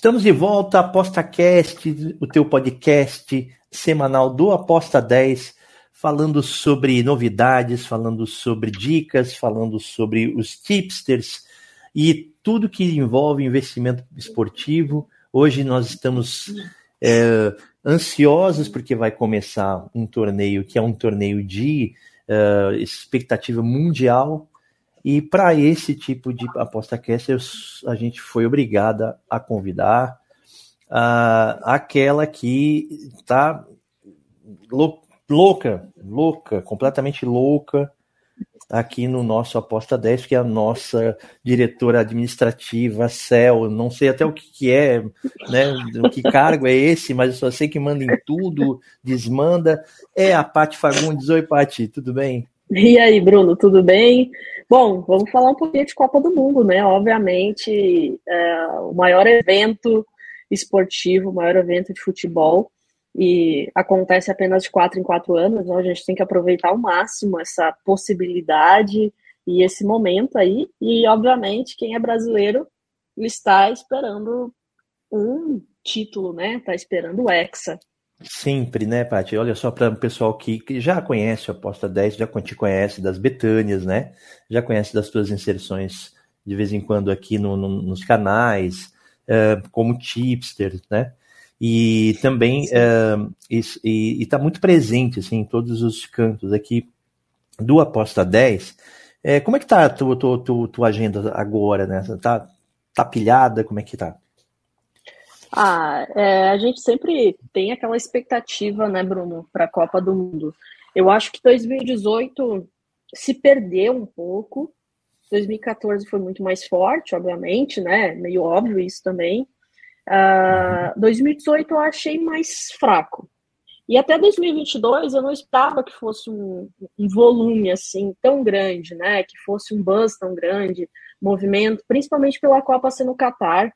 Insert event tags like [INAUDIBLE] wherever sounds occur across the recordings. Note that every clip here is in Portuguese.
Estamos de volta, ApostaCast, o teu podcast semanal do Aposta 10, falando sobre novidades, falando sobre dicas, falando sobre os tipsters e tudo que envolve investimento esportivo. Hoje nós estamos é, ansiosos porque vai começar um torneio que é um torneio de uh, expectativa mundial e para esse tipo de aposta cast, a gente foi obrigada a convidar uh, aquela que está louca, louca, completamente louca aqui no nosso Aposta 10, que é a nossa diretora administrativa, CEL, não sei até o que, que é, né, o que cargo é esse, mas eu só sei que manda em tudo, desmanda, é a Paty Fagundes. Oi, Paty, tudo bem? E aí, Bruno, tudo bem? Bom, vamos falar um pouquinho de Copa do Mundo, né? Obviamente, é o maior evento esportivo, o maior evento de futebol, e acontece apenas de quatro em quatro anos, então a gente tem que aproveitar ao máximo essa possibilidade e esse momento aí, e obviamente quem é brasileiro está esperando um título, né? Está esperando o Hexa. Sempre, né, Paty? Olha só para o pessoal que, que, já conhece o Aposta 10, já te conhece das Betânias, né? Já conhece das tuas inserções de vez em quando aqui no, no, nos canais, uh, como tipster, né? E também uh, está muito presente assim, em todos os cantos aqui do Aposta 10. É, como é que tá a tua, tua, tua, tua agenda agora, né? Tá, tá pilhada? Como é que tá? Ah, é, a gente sempre tem aquela expectativa, né, Bruno, para a Copa do Mundo. Eu acho que 2018 se perdeu um pouco. 2014 foi muito mais forte, obviamente, né? Meio óbvio isso também. Uh, 2018 eu achei mais fraco. E até 2022 eu não esperava que fosse um, um, volume assim tão grande, né? Que fosse um buzz tão grande, movimento, principalmente pela Copa ser no Catar.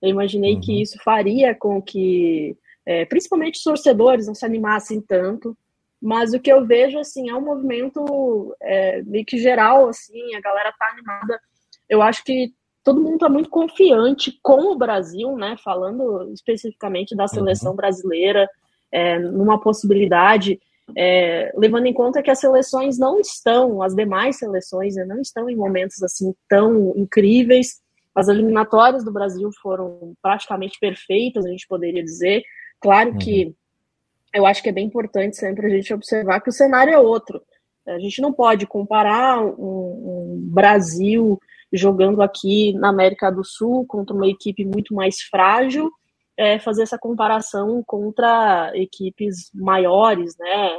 Eu imaginei uhum. que isso faria com que, é, principalmente os torcedores, não se animassem tanto. Mas o que eu vejo, assim, é um movimento é, meio que geral, assim, a galera tá animada. Eu acho que todo mundo está muito confiante com o Brasil, né? Falando especificamente da seleção uhum. brasileira, é, numa possibilidade, é, levando em conta que as seleções não estão, as demais seleções né, não estão em momentos assim tão incríveis. As eliminatórias do Brasil foram praticamente perfeitas, a gente poderia dizer. Claro uhum. que eu acho que é bem importante sempre a gente observar que o cenário é outro. A gente não pode comparar um, um Brasil jogando aqui na América do Sul contra uma equipe muito mais frágil, é, fazer essa comparação contra equipes maiores, né?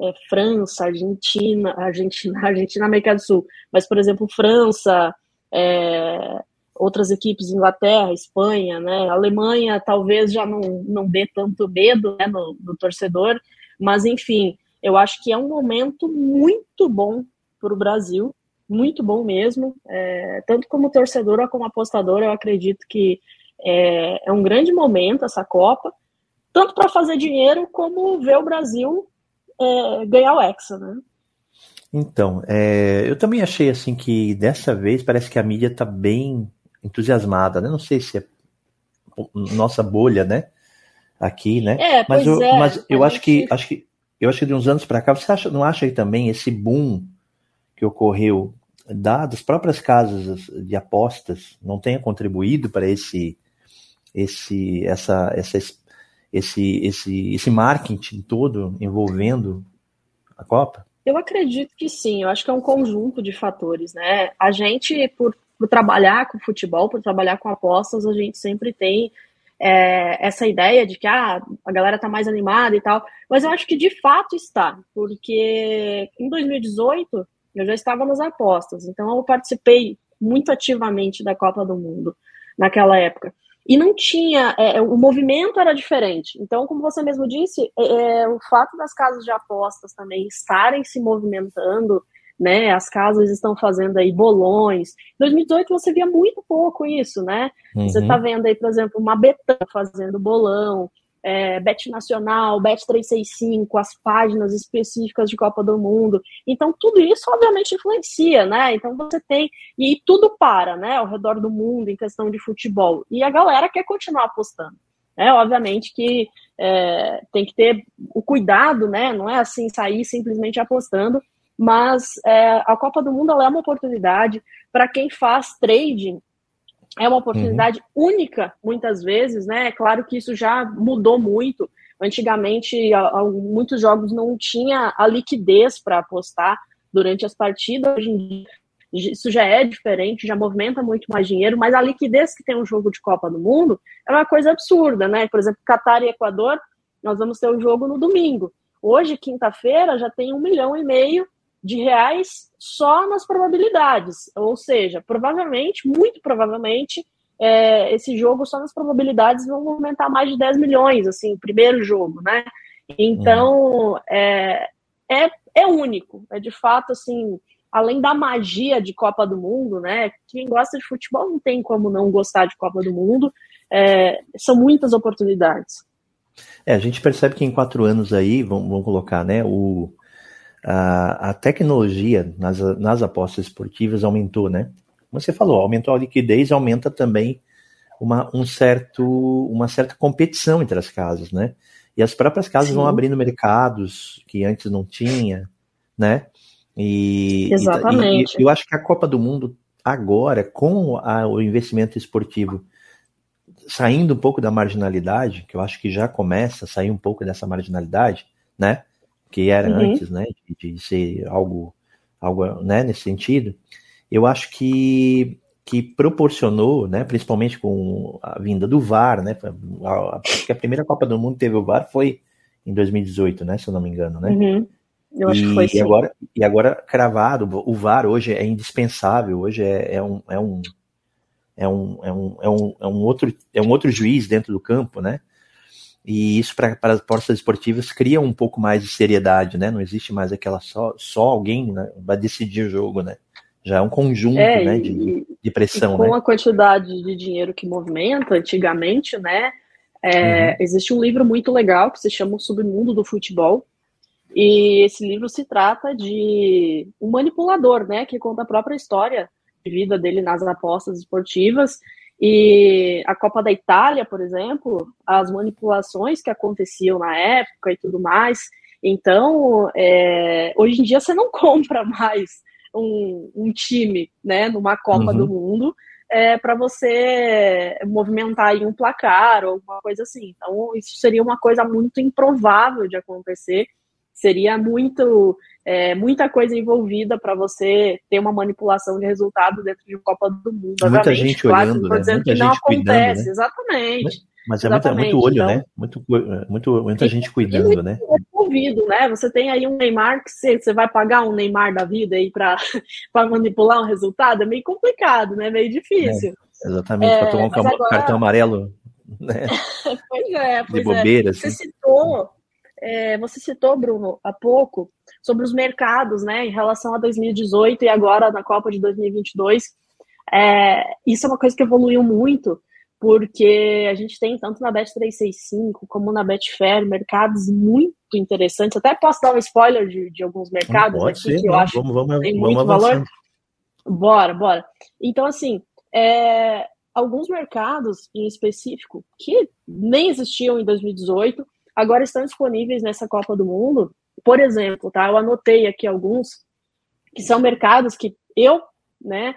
É, França, Argentina, Argentina, Argentina, América do Sul. Mas, por exemplo, França, é, outras equipes, Inglaterra, Espanha, né? Alemanha talvez já não, não dê tanto medo né, no, no torcedor, mas enfim, eu acho que é um momento muito bom para o Brasil, muito bom mesmo. É, tanto como torcedora como apostadora, eu acredito que é, é um grande momento essa Copa, tanto para fazer dinheiro como ver o Brasil é, ganhar o Hexa, né? Então, é, eu também achei assim que dessa vez parece que a mídia está bem entusiasmada, né? Não sei se é nossa bolha, né? Aqui, né? É, mas eu, é, mas eu acho que acho que eu acho que de uns anos para cá, você acha, não acha aí também esse boom que ocorreu das próprias casas de apostas não tenha contribuído para esse esse essa, essa esse esse esse marketing todo envolvendo a Copa? Eu acredito que sim, eu acho que é um conjunto de fatores, né? A gente, por por trabalhar com futebol, por trabalhar com apostas, a gente sempre tem é, essa ideia de que ah, a galera tá mais animada e tal, mas eu acho que de fato está, porque em 2018 eu já estava nas apostas, então eu participei muito ativamente da Copa do Mundo naquela época. e não tinha, é, o movimento era diferente. Então, como você mesmo disse, é, é, o fato das casas de apostas também estarem se movimentando, né? As casas estão fazendo aí bolões. Em 2018 você via muito pouco isso, né? Uhum. Você está vendo aí, por exemplo, uma Betão fazendo bolão, é, Bet Nacional, Bet 365, as páginas específicas de Copa do Mundo. Então, tudo isso obviamente influencia, né? Então você tem. E tudo para, né? Ao redor do mundo em questão de futebol. E a galera quer continuar apostando. É, obviamente que é, tem que ter o cuidado, né? Não é assim sair simplesmente apostando, mas é, a Copa do Mundo é uma oportunidade para quem faz trading é uma oportunidade uhum. única, muitas vezes, né? É claro que isso já mudou muito. Antigamente, muitos jogos não tinha a liquidez para apostar durante as partidas. Hoje em dia, isso já é diferente, já movimenta muito mais dinheiro, mas a liquidez que tem um jogo de Copa do Mundo é uma coisa absurda, né? Por exemplo, Catar e Equador, nós vamos ter o um jogo no domingo. Hoje, quinta-feira, já tem um milhão e meio de reais só nas probabilidades. Ou seja, provavelmente, muito provavelmente, é, esse jogo só nas probabilidades vão movimentar mais de 10 milhões, assim, o primeiro jogo, né? Então, é, é, é único. É de fato, assim, além da magia de Copa do Mundo, né? Quem gosta de futebol não tem como não gostar de Copa do Mundo. É, são muitas oportunidades. É, a gente percebe que em quatro anos aí, vamos, vamos colocar, né? O, a, a tecnologia nas, nas apostas esportivas aumentou, né? Como você falou, aumentou a liquidez, aumenta também uma, um certo, uma certa competição entre as casas, né? E as próprias casas Sim. vão abrindo mercados que antes não tinha, né? E, Exatamente. E, e eu acho que a Copa do Mundo agora, com a, o investimento esportivo saindo um pouco da marginalidade, que eu acho que já começa a sair um pouco dessa marginalidade, né? Que era uhum. antes, né, de, de, ser algo, algo né, nesse sentido, eu acho que, que proporcionou, né, principalmente com a vinda do VAR, né, acho que a primeira Copa do Mundo teve o VAR foi em 2018, né, se eu não me engano, né? Uhum. Eu acho e, que foi sim. E agora, e agora cravado, o VAR hoje é indispensável, hoje é, é um, é um é um, é um, é um, é um outro é um outro juiz dentro do campo, né? E isso para as postas esportivas cria um pouco mais de seriedade, né? Não existe mais aquela só, só alguém né, vai decidir o jogo, né? Já é um conjunto é, né, de, de pressão. com né? a quantidade de dinheiro que movimenta antigamente, né? É, uhum. Existe um livro muito legal que se chama O Submundo do Futebol. E esse livro se trata de um manipulador, né? Que conta a própria história de vida dele nas apostas esportivas e a Copa da Itália, por exemplo, as manipulações que aconteciam na época e tudo mais. Então, é, hoje em dia você não [LAUGHS] compra mais um, um time né, numa Copa uhum. do Mundo é, para você movimentar em um placar ou alguma coisa assim. Então, isso seria uma coisa muito improvável de acontecer. Seria muito é, muita coisa envolvida para você ter uma manipulação de resultado dentro de uma Copa do Mundo. Muita gente claro, olhando, né? Muita gente acontece, cuidando, né? exatamente. Mas é muito, muito olho, então, né? Muito, muito, muita e, gente cuidando, muito né? Envolvido, né? Você tem aí um Neymar que você, você vai pagar um Neymar da vida aí para [LAUGHS] manipular um resultado, é meio complicado, né? Meio difícil. É, exatamente, é, para tomar um agora... cartão amarelo, né? [LAUGHS] pois é, pois de bobeira, é. Assim. Você citou, é, você citou, Bruno, há pouco, sobre os mercados, né, em relação a 2018 e agora na Copa de 2022. É, isso é uma coisa que evoluiu muito, porque a gente tem tanto na Bet365 como na Betfair mercados muito interessantes. Até posso dar um spoiler de, de alguns mercados aqui ser, que eu não, acho vamos, vamos, tem vamos muito valor. Bora, bora. Então, assim, é, alguns mercados em específico que nem existiam em 2018 agora estão disponíveis nessa Copa do Mundo. Por exemplo, tá? Eu anotei aqui alguns que são mercados que eu, né,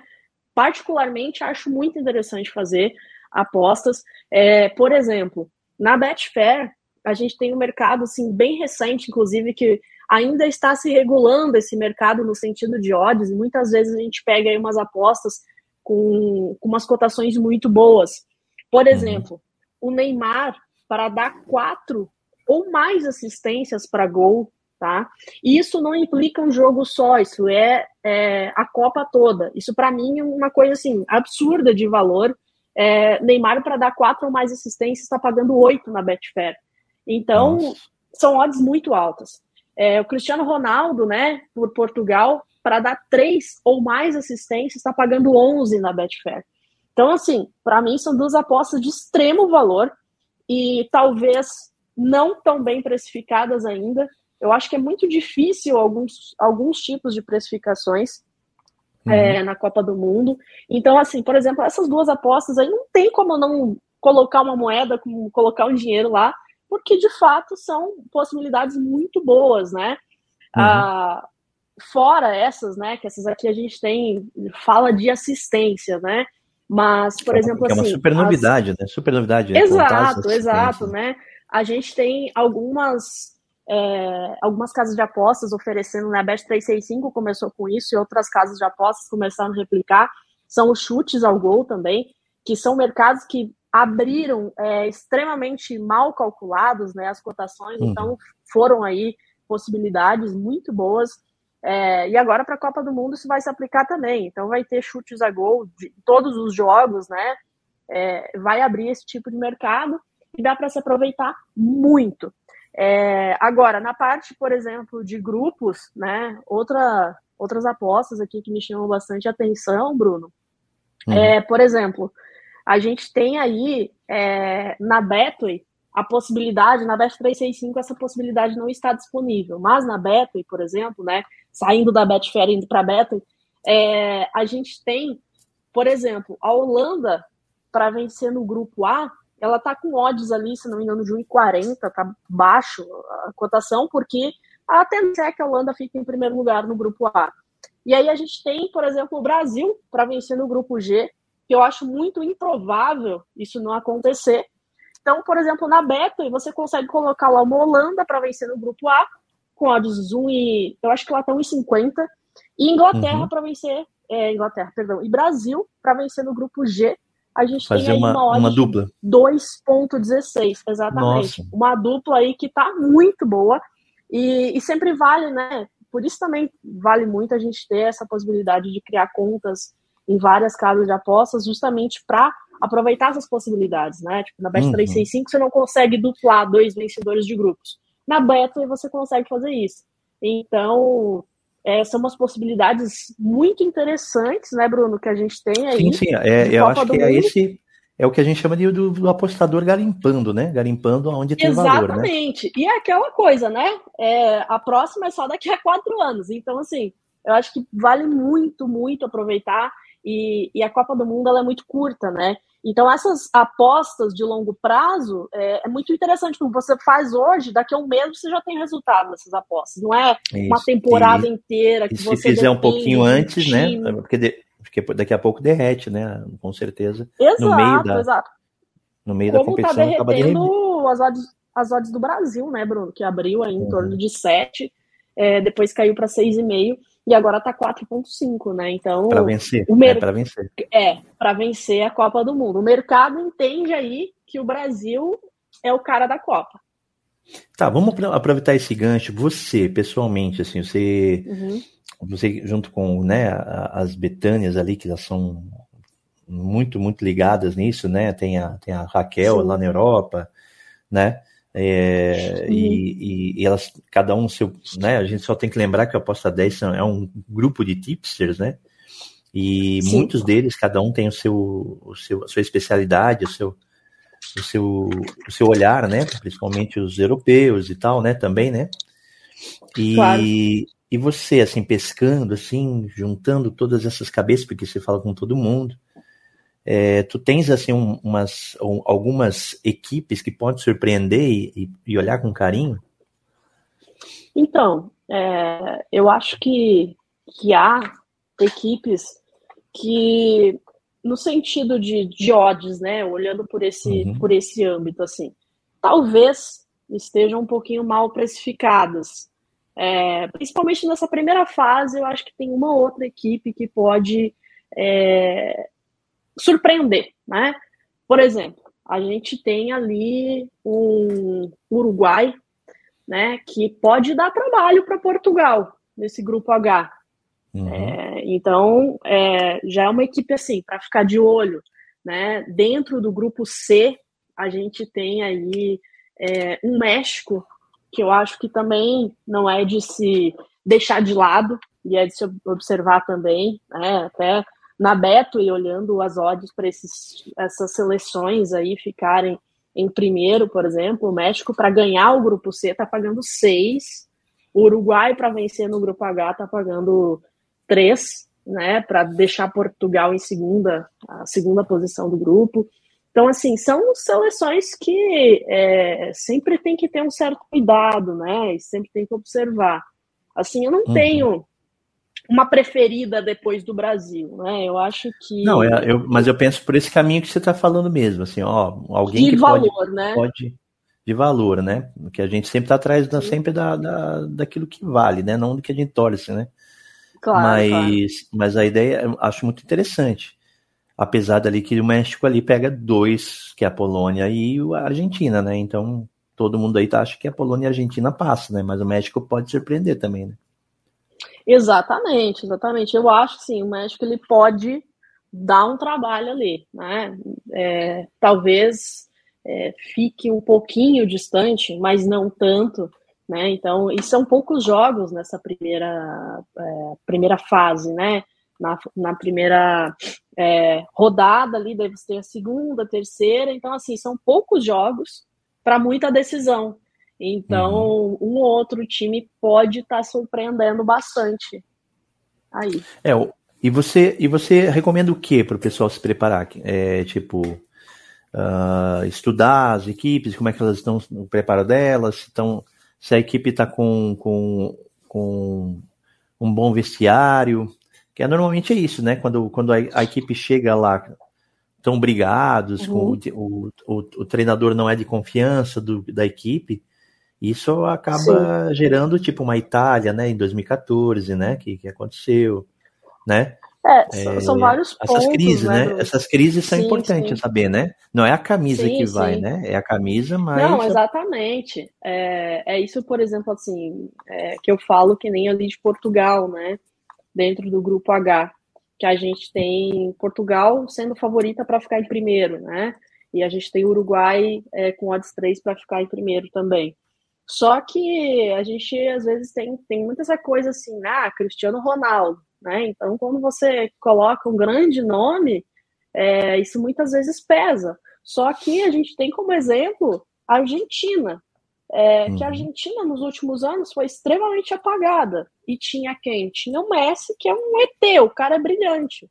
particularmente acho muito interessante fazer apostas. É, por exemplo, na Betfair, a gente tem um mercado assim bem recente, inclusive que ainda está se regulando esse mercado no sentido de odds, e muitas vezes a gente pega aí umas apostas com, com umas cotações muito boas. Por uhum. exemplo, o Neymar para dar quatro ou mais assistências para gol, tá? E isso não implica um jogo só, isso é, é a Copa toda. Isso para mim é uma coisa assim absurda de valor. É, Neymar, para dar quatro ou mais assistências, está pagando oito na Betfair. Então, Nossa. são odds muito altas. É, o Cristiano Ronaldo, né, por Portugal, para dar três ou mais assistências, está pagando 11 na Betfair. Então, assim, para mim são duas apostas de extremo valor e talvez não tão bem precificadas ainda. Eu acho que é muito difícil alguns, alguns tipos de precificações uhum. é, na Copa do Mundo. Então, assim, por exemplo, essas duas apostas aí não tem como não colocar uma moeda, como colocar um dinheiro lá, porque de fato são possibilidades muito boas, né? Uhum. Ah, fora essas, né? Que essas aqui a gente tem fala de assistência, né? Mas, por é, exemplo, é uma assim, super novidade, as... né? Super novidade. Exato, exato, né? A gente tem algumas é, algumas casas de apostas oferecendo, né? A Bet 365 começou com isso e outras casas de apostas começaram a replicar. São os chutes ao gol também, que são mercados que abriram é, extremamente mal calculados, né? As cotações, uhum. então foram aí possibilidades muito boas. É, e agora para a Copa do Mundo isso vai se aplicar também. Então vai ter chutes a gol de todos os jogos, né? É, vai abrir esse tipo de mercado e dá para se aproveitar muito. É, agora, na parte, por exemplo, de grupos, né? Outra, outras apostas aqui que me chamam bastante atenção, Bruno. Uhum. É, por exemplo, a gente tem aí é, na Betway a possibilidade, na Bet 365 essa possibilidade não está disponível, mas na Betway, por exemplo, né, saindo da Betfair indo para a Betway, é, a gente tem, por exemplo, a Holanda para vencer no grupo A, ela tá com odds ali, se não me engano, de 1,40, tá baixo a cotação, porque a tendência é que a Holanda fique em primeiro lugar no grupo A. E aí a gente tem, por exemplo, o Brasil para vencer no grupo G, que eu acho muito improvável isso não acontecer, então, por exemplo, na Betway, você consegue colocar lá uma Holanda para vencer no grupo A, com odds 1 e. Eu acho que lá tá 1,50. E Inglaterra uhum. para vencer. É, Inglaterra, perdão. E Brasil para vencer no grupo G. A gente Fazer tem aí uma, uma, uma dupla. 2,16, exatamente. Nossa. Uma dupla aí que tá muito boa. E, e sempre vale, né? Por isso também vale muito a gente ter essa possibilidade de criar contas em várias casas de apostas, justamente para aproveitar essas possibilidades, né? Tipo, na Bet365 uhum. você não consegue duplar dois vencedores de grupos. Na Betway você consegue fazer isso. Então, é, são umas possibilidades muito interessantes, né, Bruno, que a gente tem aí. Sim, sim. É, eu acho que é esse é o que a gente chama de, do, do apostador garimpando, né? Garimpando onde tem Exatamente. valor, né? Exatamente. E é aquela coisa, né? É, a próxima é só daqui a quatro anos. Então, assim, eu acho que vale muito, muito aproveitar. E, e a Copa do Mundo ela é muito curta, né? Então, essas apostas de longo prazo é, é, muito interessante. Como você faz hoje, daqui a um mês você já tem resultado nessas apostas. Não é isso, uma temporada e, inteira que e você. Se fizer um pouquinho antes, né? Porque, de, porque daqui a pouco derrete, né? Com certeza. Exato, no meio da, exato. No meio Como da tá competição, tá acaba derretendo as odds, as odds do Brasil, né, Bruno? Que abriu aí em uhum. torno de 7, é, depois caiu para 6,5 e agora tá 4.5, né? Então, para vencer, o mer... é para vencer. É, para vencer a Copa do Mundo. O mercado entende aí que o Brasil é o cara da Copa. Tá, vamos aproveitar esse gancho. Você, pessoalmente, assim, você, uhum. você junto com, né, as Betânias ali que elas são muito, muito ligadas nisso, né? Tem a, tem a Raquel Sim. lá na Europa, né? É, e, e, e, elas, cada um seu, né? A gente só tem que lembrar que o Aposta 10 é um grupo de tipsters, né? E Sim. muitos deles, cada um tem o seu, o seu, a sua especialidade, o seu, o seu, o seu olhar, né? Principalmente os europeus e tal, né? Também, né? E, claro. e você, assim, pescando, assim, juntando todas essas cabeças, porque você fala com todo mundo, é, tu tens assim um, umas, um, algumas equipes que podem surpreender e, e olhar com carinho? Então, é, eu acho que, que há equipes que, no sentido de, de odds, né, olhando por esse, uhum. por esse âmbito, assim, talvez estejam um pouquinho mal precificadas. É, principalmente nessa primeira fase, eu acho que tem uma outra equipe que pode é, surpreender, né? Por exemplo, a gente tem ali um Uruguai, né, que pode dar trabalho para Portugal nesse grupo H. Uhum. É, então, é, já é uma equipe assim para ficar de olho. né? Dentro do grupo C, a gente tem aí é, um México, que eu acho que também não é de se deixar de lado, e é de se observar também, né? Até na Beto e olhando as odds para essas seleções aí ficarem em primeiro, por exemplo, o México para ganhar o grupo C está pagando seis, o Uruguai para vencer no grupo H está pagando três, né, para deixar Portugal em segunda, a segunda posição do grupo. Então, assim, são seleções que é, sempre tem que ter um certo cuidado, né? E sempre tem que observar. Assim, eu não uhum. tenho uma preferida depois do Brasil, né? Eu acho que. Não, é, eu, mas eu penso por esse caminho que você está falando mesmo, assim, ó, alguém de que valor, pode, né? pode de valor, né? Que a gente sempre está atrás da, sempre da, da, daquilo que vale, né? Não do que a gente torce, né? Claro, mas, claro. mas a ideia eu acho muito interessante. Apesar dali que o México ali pega dois, que é a Polônia e a Argentina, né? Então todo mundo aí tá, acha que a Polônia e a Argentina passam, né? Mas o México pode surpreender também, né? Exatamente, exatamente. Eu acho que sim, o México ele pode dar um trabalho ali, né? É, talvez é, fique um pouquinho distante, mas não tanto né? Então, e são poucos jogos nessa primeira, é, primeira fase, né? Na, na primeira é, rodada ali, deve ter a segunda, terceira. Então, assim, são poucos jogos para muita decisão. Então, uhum. um ou outro time pode estar tá surpreendendo bastante. Aí. É, e você, e você recomenda o que para o pessoal se preparar? É, tipo, uh, estudar as equipes, como é que elas estão no preparo delas, estão se a equipe está com, com, com um bom vestiário, que é, normalmente é isso, né? Quando, quando a, a equipe chega lá, estão brigados, uhum. com o, o, o, treinador não é de confiança do, da equipe, isso acaba Sim. gerando tipo uma Itália, né, em 2014, né, que, que aconteceu, né? É, são, é, vários essas pontos, crises, né? né? Essas crises são sim, importantes sim. saber, né? Não é a camisa sim, que vai, né? É a camisa, mas. Não, exatamente. É, é isso, por exemplo, assim, é, que eu falo que nem ali de Portugal, né? Dentro do grupo H, que a gente tem Portugal sendo favorita para ficar em primeiro, né? E a gente tem Uruguai é, com odds 3 para ficar em primeiro também. Só que a gente às vezes tem, tem muita essa coisa assim, ah, Cristiano Ronaldo. Né? Então, quando você coloca um grande nome, é, isso muitas vezes pesa. Só que a gente tem como exemplo a Argentina, é, uhum. que a uhum. Argentina nos últimos anos foi extremamente apagada. E tinha quem? Tinha o Messi, que é um ET, o cara é brilhante.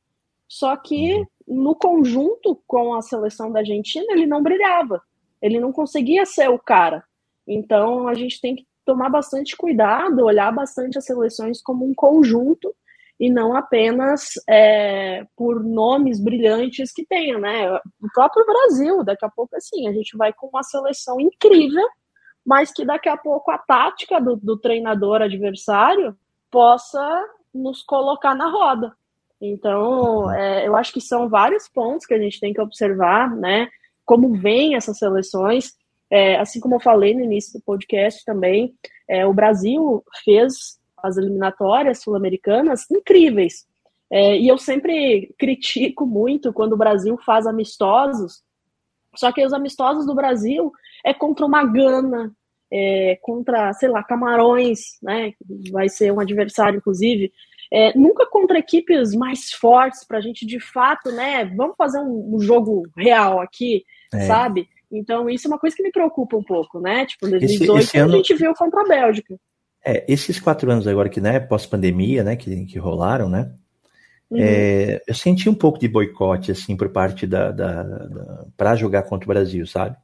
Só que uhum. no conjunto com a seleção da Argentina, ele não brilhava. Ele não conseguia ser o cara. Então a gente tem que tomar bastante cuidado, olhar bastante as seleções como um conjunto e não apenas é, por nomes brilhantes que tenham, né? O próprio Brasil, daqui a pouco, assim, a gente vai com uma seleção incrível, mas que daqui a pouco a tática do, do treinador adversário possa nos colocar na roda. Então, é, eu acho que são vários pontos que a gente tem que observar, né? Como vêm essas seleções. É, assim como eu falei no início do podcast também, é, o Brasil fez as eliminatórias sul-americanas incríveis. É, e eu sempre critico muito quando o Brasil faz amistosos, só que os amistosos do Brasil é contra uma Gana, é, contra, sei lá, Camarões, né? Vai ser um adversário, inclusive. É, nunca contra equipes mais fortes para a gente de fato, né? Vamos fazer um, um jogo real aqui, é. sabe? Então, isso é uma coisa que me preocupa um pouco, né? Tipo, em 2018 esse, esse ano... a gente viu contra a Bélgica. É, esses quatro anos agora que, né, pós-pandemia, né, que, que rolaram, né, uhum. é, eu senti um pouco de boicote, assim, por parte da, da, da para jogar contra o Brasil, sabe?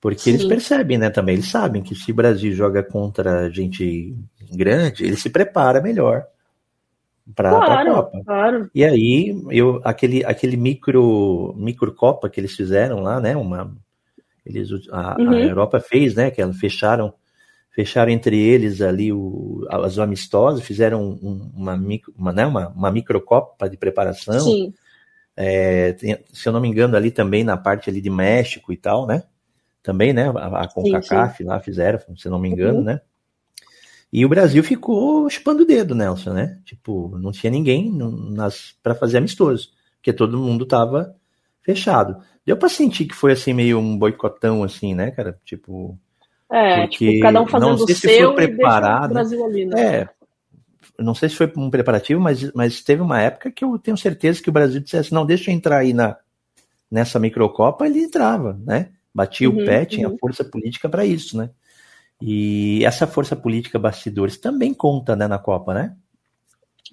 Porque Sim. eles percebem, né, também, eles sabem que se o Brasil joga contra gente grande, ele se prepara melhor para claro, a Copa. Claro. E aí, eu, aquele, aquele micro, micro Copa que eles fizeram lá, né, uma, eles, a, uhum. a Europa fez, né, que fecharam fecharam entre eles ali o, as amistosas, fizeram um, uma, micro, uma, né, uma, uma microcopa de preparação. Sim. É, tem, se eu não me engano, ali também na parte ali de México e tal, né? Também, né? A, a CONCACAF lá fizeram, se eu não me engano, uhum. né? E o Brasil ficou chupando o dedo, Nelson, né? Tipo, não tinha ninguém para fazer amistoso, porque todo mundo tava fechado. Deu para sentir que foi assim meio um boicotão assim, né, cara? Tipo, é, porque tipo, cada um fazendo o seu preparado, o Brasil ali, né? É, não sei se foi um preparativo, mas, mas teve uma época que eu tenho certeza que o Brasil dissesse, não, deixa eu entrar aí na, nessa microcopa, ele entrava, né? Batia uhum, o pé, tinha uhum. força política para isso, né? E essa força política bastidores também conta, né, na Copa, né?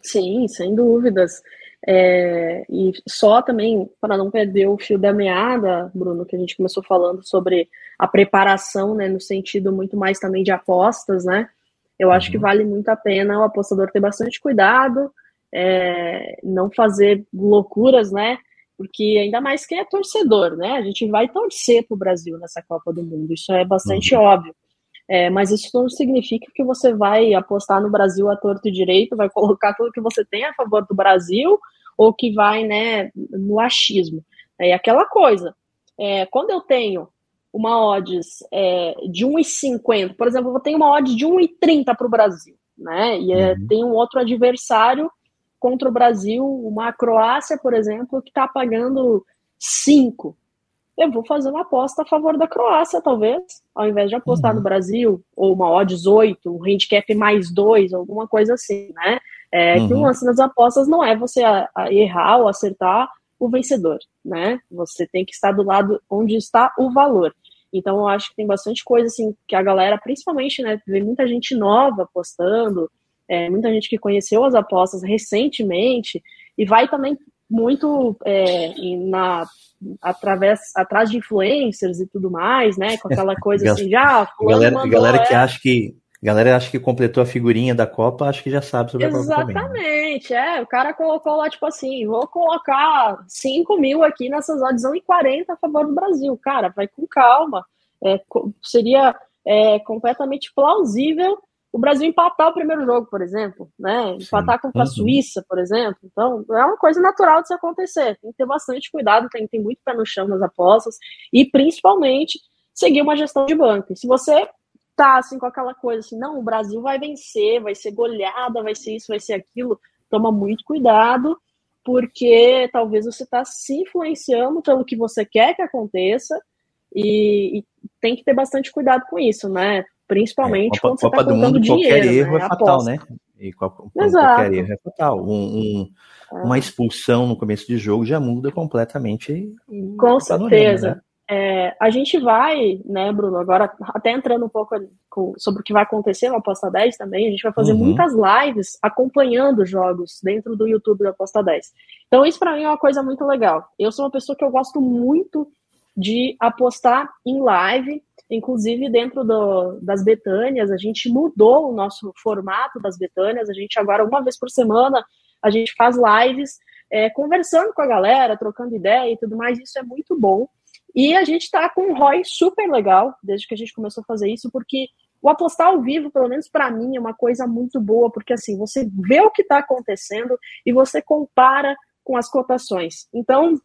Sim, sem dúvidas. É, e só também, para não perder o fio da meada, Bruno, que a gente começou falando sobre a preparação, né, no sentido muito mais também de apostas, né? Eu acho que uhum. vale muito a pena o apostador ter bastante cuidado, é, não fazer loucuras, né? Porque ainda mais quem é torcedor, né? A gente vai torcer para o Brasil nessa Copa do Mundo, isso é bastante uhum. óbvio. É, mas isso não significa que você vai apostar no Brasil a torto e direito, vai colocar tudo que você tem a favor do Brasil, ou que vai né, no achismo. É aquela coisa. É, quando eu tenho uma odds é, de 1,50, por exemplo, eu tenho uma odds de 1,30 para o Brasil, né? E é, uhum. tem um outro adversário contra o Brasil, uma Croácia, por exemplo, que está pagando 5 eu vou fazer uma aposta a favor da Croácia, talvez, ao invés de apostar uhum. no Brasil, ou uma odds 8, um handicap mais 2, alguma coisa assim, né? É, uhum. Que o lance das apostas não é você errar ou acertar o vencedor, né? Você tem que estar do lado onde está o valor. Então, eu acho que tem bastante coisa, assim, que a galera, principalmente, né, vê muita gente nova apostando, é, muita gente que conheceu as apostas recentemente, e vai também muito é, na através atrás de influencers e tudo mais, né? Com aquela [LAUGHS] coisa assim, já ah, galera, galera que é... acha que galera acha que completou a figurinha da Copa, acho que já sabe sobre Exatamente, a Copa. Né? Exatamente, é. O cara colocou lá, tipo assim, vou colocar 5 mil aqui nessas odds e 40 a favor do Brasil. Cara, vai com calma. É, seria é, completamente plausível o Brasil empatar o primeiro jogo, por exemplo, né? Empatar Sim. contra a uhum. Suíça, por exemplo. Então, é uma coisa natural de se acontecer. Tem que ter bastante cuidado, tem que ter muito pé no chão nas apostas e, principalmente, seguir uma gestão de banco. Se você tá assim com aquela coisa assim, não, o Brasil vai vencer, vai ser goleada, vai ser isso, vai ser aquilo, toma muito cuidado, porque talvez você está se influenciando pelo que você quer que aconteça e, e tem que ter bastante cuidado com isso, né? Principalmente é, Copa, quando você Copa tá do Mundo, dinheiro, qualquer erro né? é fatal, né? E qualquer erro é fatal. Um, um, é. Uma expulsão no começo de jogo já muda completamente. Com certeza. Né? É, a gente vai, né, Bruno, agora até entrando um pouco com, sobre o que vai acontecer no Aposta 10 também, a gente vai fazer uhum. muitas lives acompanhando jogos dentro do YouTube do Aposta 10. Então isso para mim é uma coisa muito legal. Eu sou uma pessoa que eu gosto muito de apostar em live Inclusive, dentro do, das Betânias, a gente mudou o nosso formato das Betânias. A gente agora, uma vez por semana, a gente faz lives é, conversando com a galera, trocando ideia e tudo mais. Isso é muito bom. E a gente está com um ROI super legal, desde que a gente começou a fazer isso, porque o apostar ao vivo, pelo menos para mim, é uma coisa muito boa, porque assim, você vê o que está acontecendo e você compara com as cotações. Então,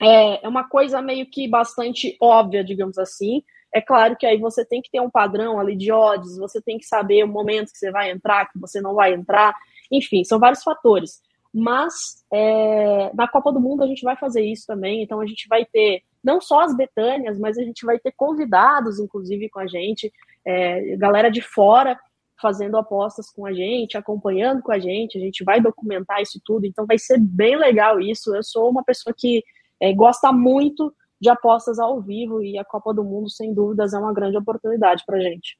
é, é uma coisa meio que bastante óbvia, digamos assim, é claro que aí você tem que ter um padrão ali de odds, você tem que saber o momento que você vai entrar, que você não vai entrar, enfim, são vários fatores. Mas é, na Copa do Mundo a gente vai fazer isso também, então a gente vai ter não só as Betânias, mas a gente vai ter convidados, inclusive, com a gente, é, galera de fora fazendo apostas com a gente, acompanhando com a gente, a gente vai documentar isso tudo, então vai ser bem legal isso. Eu sou uma pessoa que é, gosta muito de apostas ao vivo e a Copa do Mundo, sem dúvidas, é uma grande oportunidade para gente.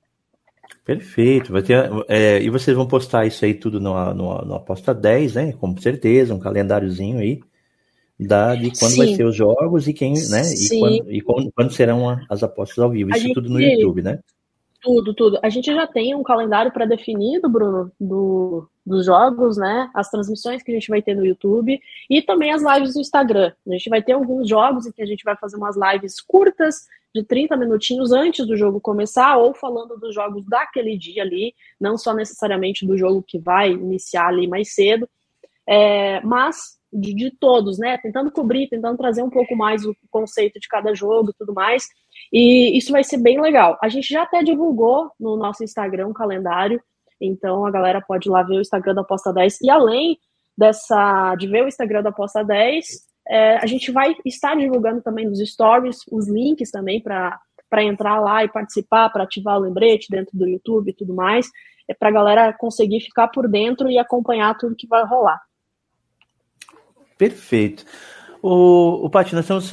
Perfeito. Vai ter, é, e vocês vão postar isso aí tudo no, no, no Aposta 10, né? Com certeza, um calendáriozinho aí da, de quando Sim. vai ser os jogos e quem, né? E, quando, e quando, quando, serão as apostas ao vivo. Isso gente, tudo no YouTube, né? Tudo, tudo. A gente já tem um calendário pré-definido, Bruno, do, dos jogos, né? As transmissões que a gente vai ter no YouTube e também as lives no Instagram. A gente vai ter alguns jogos em que a gente vai fazer umas lives curtas de 30 minutinhos antes do jogo começar ou falando dos jogos daquele dia ali, não só necessariamente do jogo que vai iniciar ali mais cedo, é, mas de, de, todos, né? Tentando cobrir, tentando trazer um pouco mais o conceito de cada jogo e tudo mais. E isso vai ser bem legal. A gente já até divulgou no nosso Instagram um calendário, então a galera pode ir lá ver o Instagram da Aposta 10. E além dessa de ver o Instagram da Aposta 10, é, a gente vai estar divulgando também nos stories os links também para entrar lá e participar, para ativar o lembrete dentro do YouTube e tudo mais, é para a galera conseguir ficar por dentro e acompanhar tudo que vai rolar. Perfeito. O, o Paty, nós estamos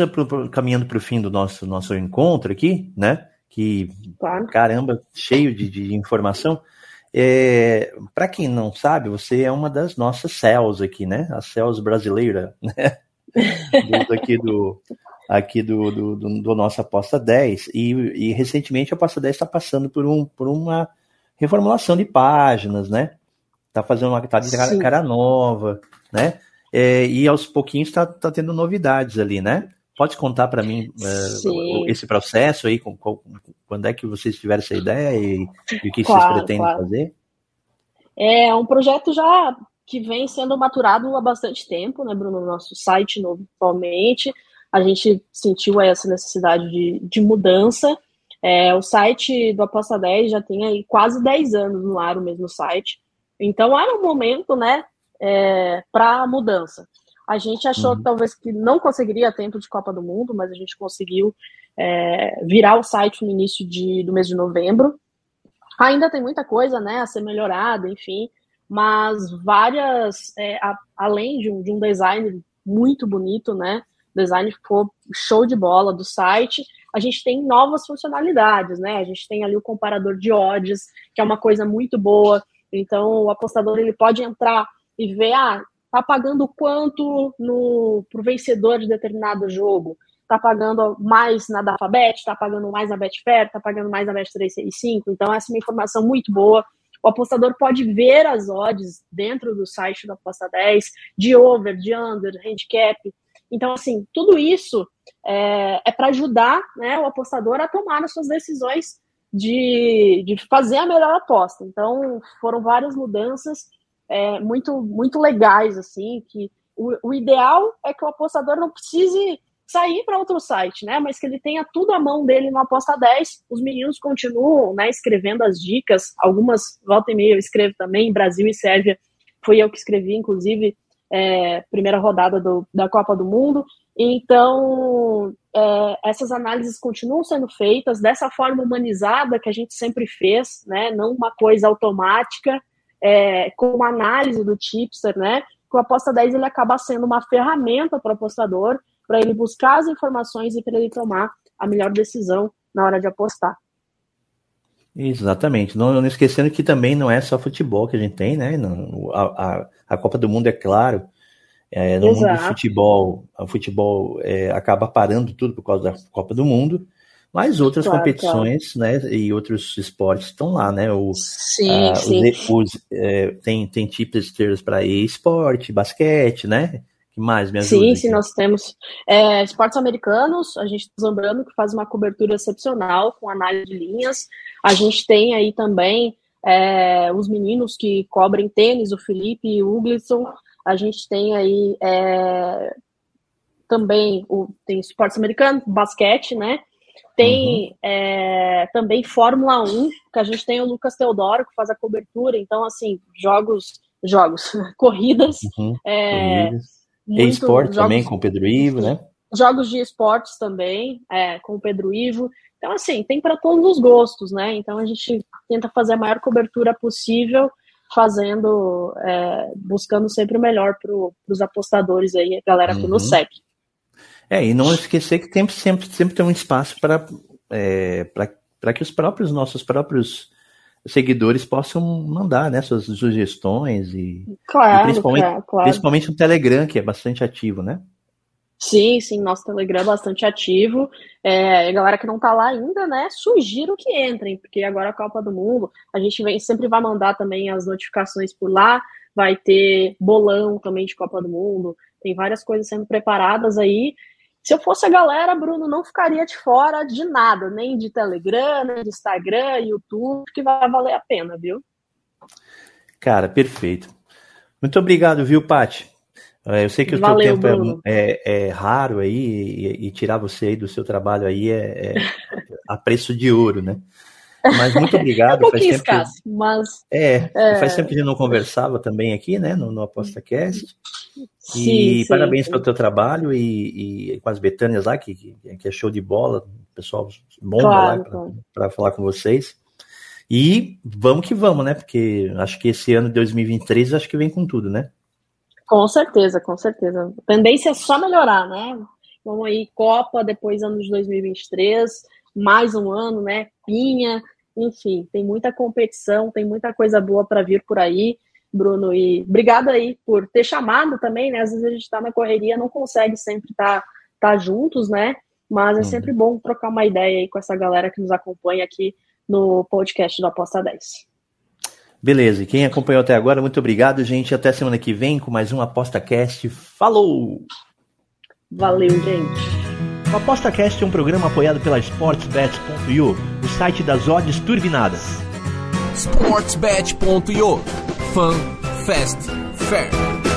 caminhando para o fim do nosso, nosso encontro aqui, né? Que, claro. caramba, cheio de, de informação. É, para quem não sabe, você é uma das nossas CELs aqui, né? A CELs brasileira, [LAUGHS] né? aqui do, aqui do, do, do, do nossa aposta 10. E, e recentemente a aposta 10 está passando por, um, por uma reformulação de páginas, né? Tá fazendo uma tá de cara, cara nova, né? É, e aos pouquinhos está tá tendo novidades ali, né? Pode contar para mim é, esse processo aí, com, com, quando é que vocês tiveram essa ideia e, e o que claro, vocês pretendem claro. fazer? É um projeto já que vem sendo maturado há bastante tempo, né, Bruno? Nosso site novo atualmente. A gente sentiu essa necessidade de, de mudança. É, o site do Aposta 10 já tem aí quase 10 anos no ar o mesmo site. Então era um momento, né, é, para mudança. A gente achou uhum. talvez que não conseguiria tempo de Copa do Mundo, mas a gente conseguiu é, virar o site no início de, do mês de novembro. Ainda tem muita coisa né, a ser melhorada, enfim, mas várias, é, a, além de um, de um design muito bonito, né? O design ficou show de bola do site. A gente tem novas funcionalidades, né? A gente tem ali o comparador de odds, que é uma coisa muito boa. Então, o apostador ele pode entrar e ver, ah, tá pagando quanto no pro vencedor de determinado jogo? Tá pagando mais na Dafabet, tá pagando mais na Betfair, tá pagando mais na Bet365. Então, essa é uma informação muito boa. O apostador pode ver as odds dentro do site da Aposta 10, de over, de under, handicap. Então, assim, tudo isso é, é para ajudar né, o apostador a tomar as suas decisões de, de fazer a melhor aposta. Então, foram várias mudanças é, muito, muito legais, assim, que o, o, ideal é que o apostador não precise sair para outro site, né? Mas que ele tenha tudo à mão dele no Aposta 10. Os meninos continuam, né, escrevendo as dicas. Algumas, volta e meia, eu escrevo também, Brasil e Sérvia. Fui eu que escrevi, inclusive, é, primeira rodada do, da Copa do Mundo. Então, é, essas análises continuam sendo feitas dessa forma humanizada que a gente sempre fez, né? Não uma coisa automática é, com análise do tipster, né? Que o aposta 10 ele acaba sendo uma ferramenta para o apostador, para ele buscar as informações e para ele tomar a melhor decisão na hora de apostar. Exatamente. Não, não esquecendo que também não é só futebol que a gente tem, né? a, a, a Copa do Mundo, é claro. É, no Exato. mundo do futebol, o futebol é, acaba parando tudo por causa da Copa do Mundo. Mas outras claro, competições, claro. né, e outros esportes estão lá, né? O, sim, sim. Os, os, é, tem, tem tipsters para esporte, basquete, né? que mais me ajuda? Sim, sim, nós temos é, esportes americanos, a gente está Zambrano que faz uma cobertura excepcional com análise de linhas. A gente tem aí também é, os meninos que cobrem tênis, o Felipe e o Uglisson. A gente tem aí é, também o, tem esportes americanos, basquete, né? Tem uhum. é, também Fórmula 1, que a gente tem o Lucas Teodoro, que faz a cobertura. Então, assim, jogos, jogos, [LAUGHS] corridas. Uhum. É, esporte também com o Pedro Ivo, né? Jogos de esportes também, é, com o Pedro Ivo. Então, assim, tem para todos os gostos, né? Então, a gente tenta fazer a maior cobertura possível, fazendo, é, buscando sempre o melhor para os apostadores aí, a galera que uhum. nos segue. É, e não esquecer que tem, sempre, sempre tem um espaço para é, para que os próprios nossos próprios seguidores possam mandar né, suas sugestões e, claro, e principalmente, claro, claro. principalmente o Telegram, que é bastante ativo, né? Sim, sim, nosso Telegram é bastante ativo. É, a galera que não tá lá ainda, né, sugiro que entrem, porque agora a Copa do Mundo, a gente vem, sempre vai mandar também as notificações por lá, vai ter bolão também de Copa do Mundo, tem várias coisas sendo preparadas aí, se eu fosse a galera, Bruno, não ficaria de fora de nada, nem de Telegram, nem de Instagram, YouTube, que vai valer a pena, viu? Cara, perfeito. Muito obrigado, viu, Pati? É, eu sei que o Valeu, seu tempo é, é, é, raro aí e, e, tirar você aí do seu trabalho aí é, é a preço de ouro, né? Mas muito [LAUGHS] obrigado. é um pouquinho escasso, mas... É, é, faz tempo que a gente não conversava também aqui, né, no, no ApostaCast. Sim, e sim, parabéns sim. pelo teu trabalho e, e, com as Betânias lá, que, que é show de bola, pessoal bom claro, lá para falar com vocês. E vamos que vamos, né? Porque acho que esse ano de 2023 acho que vem com tudo, né? Com certeza, com certeza. A tendência é só melhorar, né? Vamos aí, Copa, depois ano de 2023, mais um ano, né? Pinha, enfim, tem muita competição, tem muita coisa boa para vir por aí, Bruno. E obrigado aí por ter chamado também, né? Às vezes a gente está na correria, não consegue sempre estar tá, tá juntos, né? Mas é uhum. sempre bom trocar uma ideia aí com essa galera que nos acompanha aqui no podcast do Aposta 10. Beleza, e quem acompanhou até agora, muito obrigado, gente. Até semana que vem com mais um ApostaCast. Falou! Valeu, gente. O ApostaCast é um programa apoiado pela SportsBet.io, o site das odds turbinadas. SportsBet.io Fun, Fast, Fair.